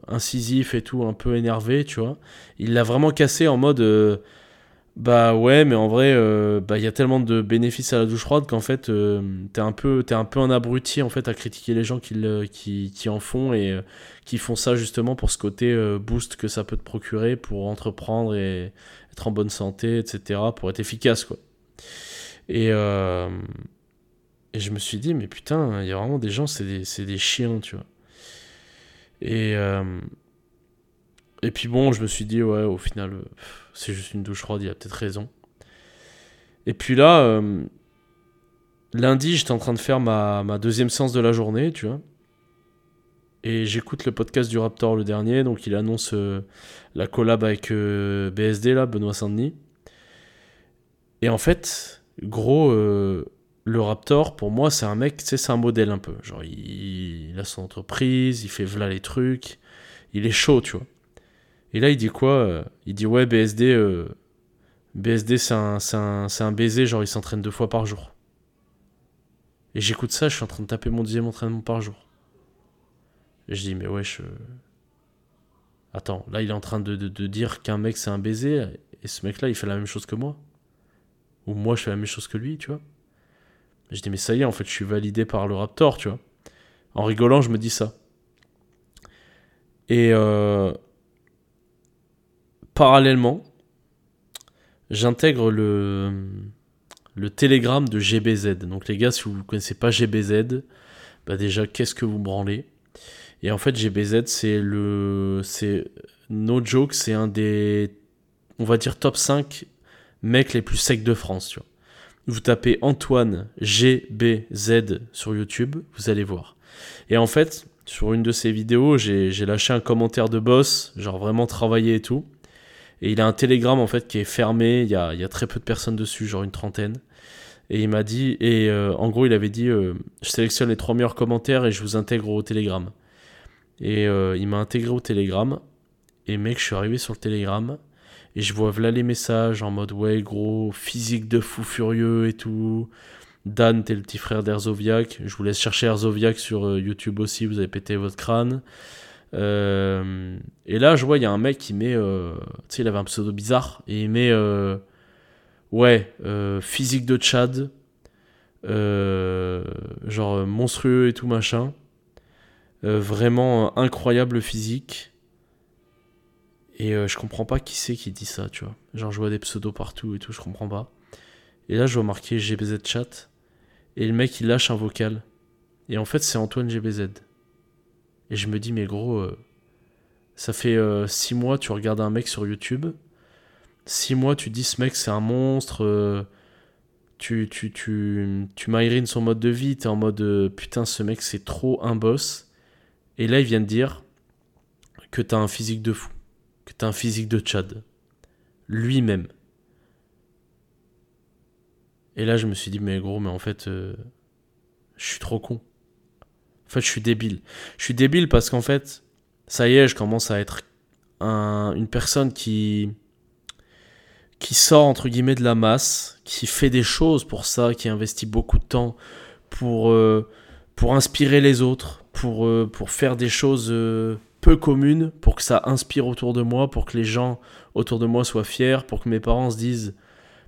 incisif et tout, un peu énervé, tu vois. Il l'a vraiment cassé en mode bah ouais, mais en vrai, euh, bah il y a tellement de bénéfices à la douche froide qu'en fait, euh, t'es un peu, t'es un peu un abruti en fait à critiquer les gens qui, qui, qui en font et euh, qui font ça justement pour ce côté boost que ça peut te procurer pour entreprendre et être en bonne santé, etc. Pour être efficace quoi. Et et je me suis dit mais putain, il y a vraiment des gens, c'est des, des chiens, tu vois. Et et puis bon, je me suis dit, ouais, au final, c'est juste une douche froide, il a peut-être raison. Et puis là, euh, lundi, j'étais en train de faire ma, deuxième séance de la journée, tu vois. Et j'écoute le podcast du Raptor, le dernier, donc il annonce euh, la collab avec BSD, là, Benoît Saint-Denis. Et en fait, gros, le Raptor, pour moi, c'est un mec, c'est un modèle un peu. Genre, il, il, a son entreprise, il fait voilà les trucs, il est chaud, tu vois. Et là, il dit quoi euh, Il dit ouais, BSD, euh, BSD c'est un, un, un, baiser, genre il s'entraîne deux fois par jour. Et j'écoute ça, je suis en train de taper mon deuxième entraînement par jour. Et je dis, mais wesh. Euh, attends, là il est en train de, de, dire qu'un mec c'est un baiser. Et ce mec-là, il fait la même chose que moi. Ou moi, je fais la même chose que lui, tu vois. Je dis, mais ça y est, en fait, je suis validé par le Raptor, tu vois. En rigolant, je me dis ça. Et parallèlement, j'intègre le, le Telegram de GBZ. Donc les gars, si vous ne connaissez pas GBZ, bah déjà, qu'est-ce que vous branlez? Et en fait, GBZ, c'est le... C'est... No joke, c'est un des... On va dire top 5 mecs les plus secs de France. Vous tapez Antoine GBZ sur YouTube, vous allez voir. Et en fait, sur une de ses vidéos, j'ai lâché un commentaire de boss, genre vraiment travaillé et tout. Et il a un télégramme en fait qui est fermé, il y a, très peu de personnes dessus, genre une trentaine. Et il m'a dit, et euh, en gros, il avait dit euh, Je sélectionne les trois meilleurs commentaires et je vous intègre au télégramme. Et euh, il m'a intégré au télégramme. Et mec, je suis arrivé sur le télégramme. Et je vois là les messages en mode Ouais, gros, physique de fou furieux et tout. Dan, t'es le petit frère d'Erzoviac. Je vous laisse chercher Erzoviac sur YouTube aussi, vous avez pété votre crâne. Et là, je vois, il y a un mec qui met. tu sais, il avait un pseudo bizarre. Et il met Ouais, euh, physique de Tchad, euh, genre monstrueux et tout machin. Euh, vraiment incroyable physique. Et je comprends pas qui c'est qui dit ça, tu vois. Genre je vois des pseudos partout et tout, je comprends pas. Et là je vois marqué GBZ chat. Et le mec il lâche un vocal. Et en fait c'est Antoine GBZ. Et je me dis mais gros, ça fait 6 mois tu regardes un mec sur YouTube six mois, tu dis ce mec c'est un monstre, euh, tu, tu, tu, tu son mode de vie, t'es en mode euh, putain ce mec c'est trop un boss. Et là il vient de dire que t'as un physique de fou, que t'as un physique de Tchad. Lui-même. Et là je me suis dit mais gros mais en fait euh, je suis trop con. Fait je suis débile. Je suis débile parce qu'en fait ça y est je commence à être une personne qui qui sort entre guillemets de la masse, qui fait des choses pour ça, qui investit beaucoup de temps pour, euh, pour inspirer les autres, pour, euh, pour faire des choses euh, peu communes, pour que ça inspire autour de moi, pour que les gens autour de moi soient fiers, pour que mes parents se disent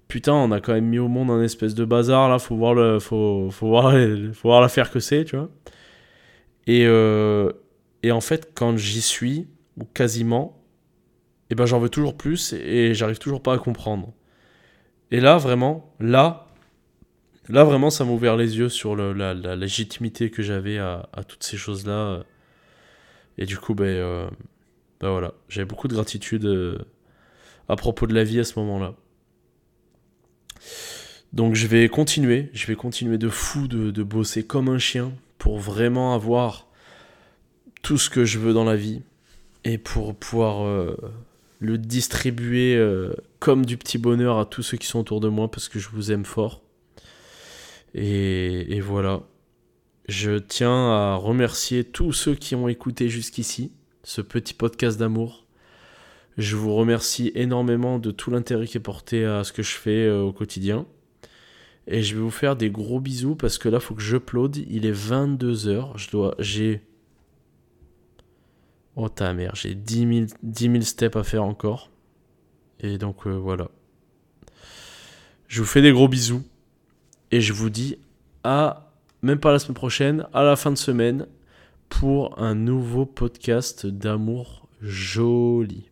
putain, on a quand même mis au monde un espèce de bazar là, faut voir le, faut, faut voir, faut voir l'affaire que c'est, tu vois. Et, et en fait, quand j'y suis, ou quasiment, et ben j'en veux toujours plus et j'arrive toujours pas à comprendre. Et là, vraiment, là, là vraiment, ça m'a ouvert les yeux sur la, légitimité que j'avais à, toutes ces choses-là. Et du coup, ben, euh, ben voilà, j'avais beaucoup de gratitude euh, à propos de la vie à ce moment-là. Donc je vais continuer, je vais continuer de fou, de bosser comme un chien pour vraiment avoir tout ce que je veux dans la vie et pour pouvoir euh, le distribuer euh, comme du petit bonheur à tous ceux qui sont autour de moi parce que je vous aime fort. Et, voilà. Je tiens à remercier tous ceux qui ont écouté jusqu'ici ce petit podcast d'amour. Je vous remercie énormément de tout l'intérêt qui est porté à ce que je fais euh, au quotidien. Et je vais vous faire des gros bisous parce que là, faut que j'upload. Il est 22h. Je dois, j'ai Oh ta mère, j'ai 10 000, steps à faire encore. Et donc euh, voilà. Je vous fais des gros bisous. Et je vous dis à, même pas la semaine prochaine, à la fin de semaine, pour un nouveau podcast d'amour joli.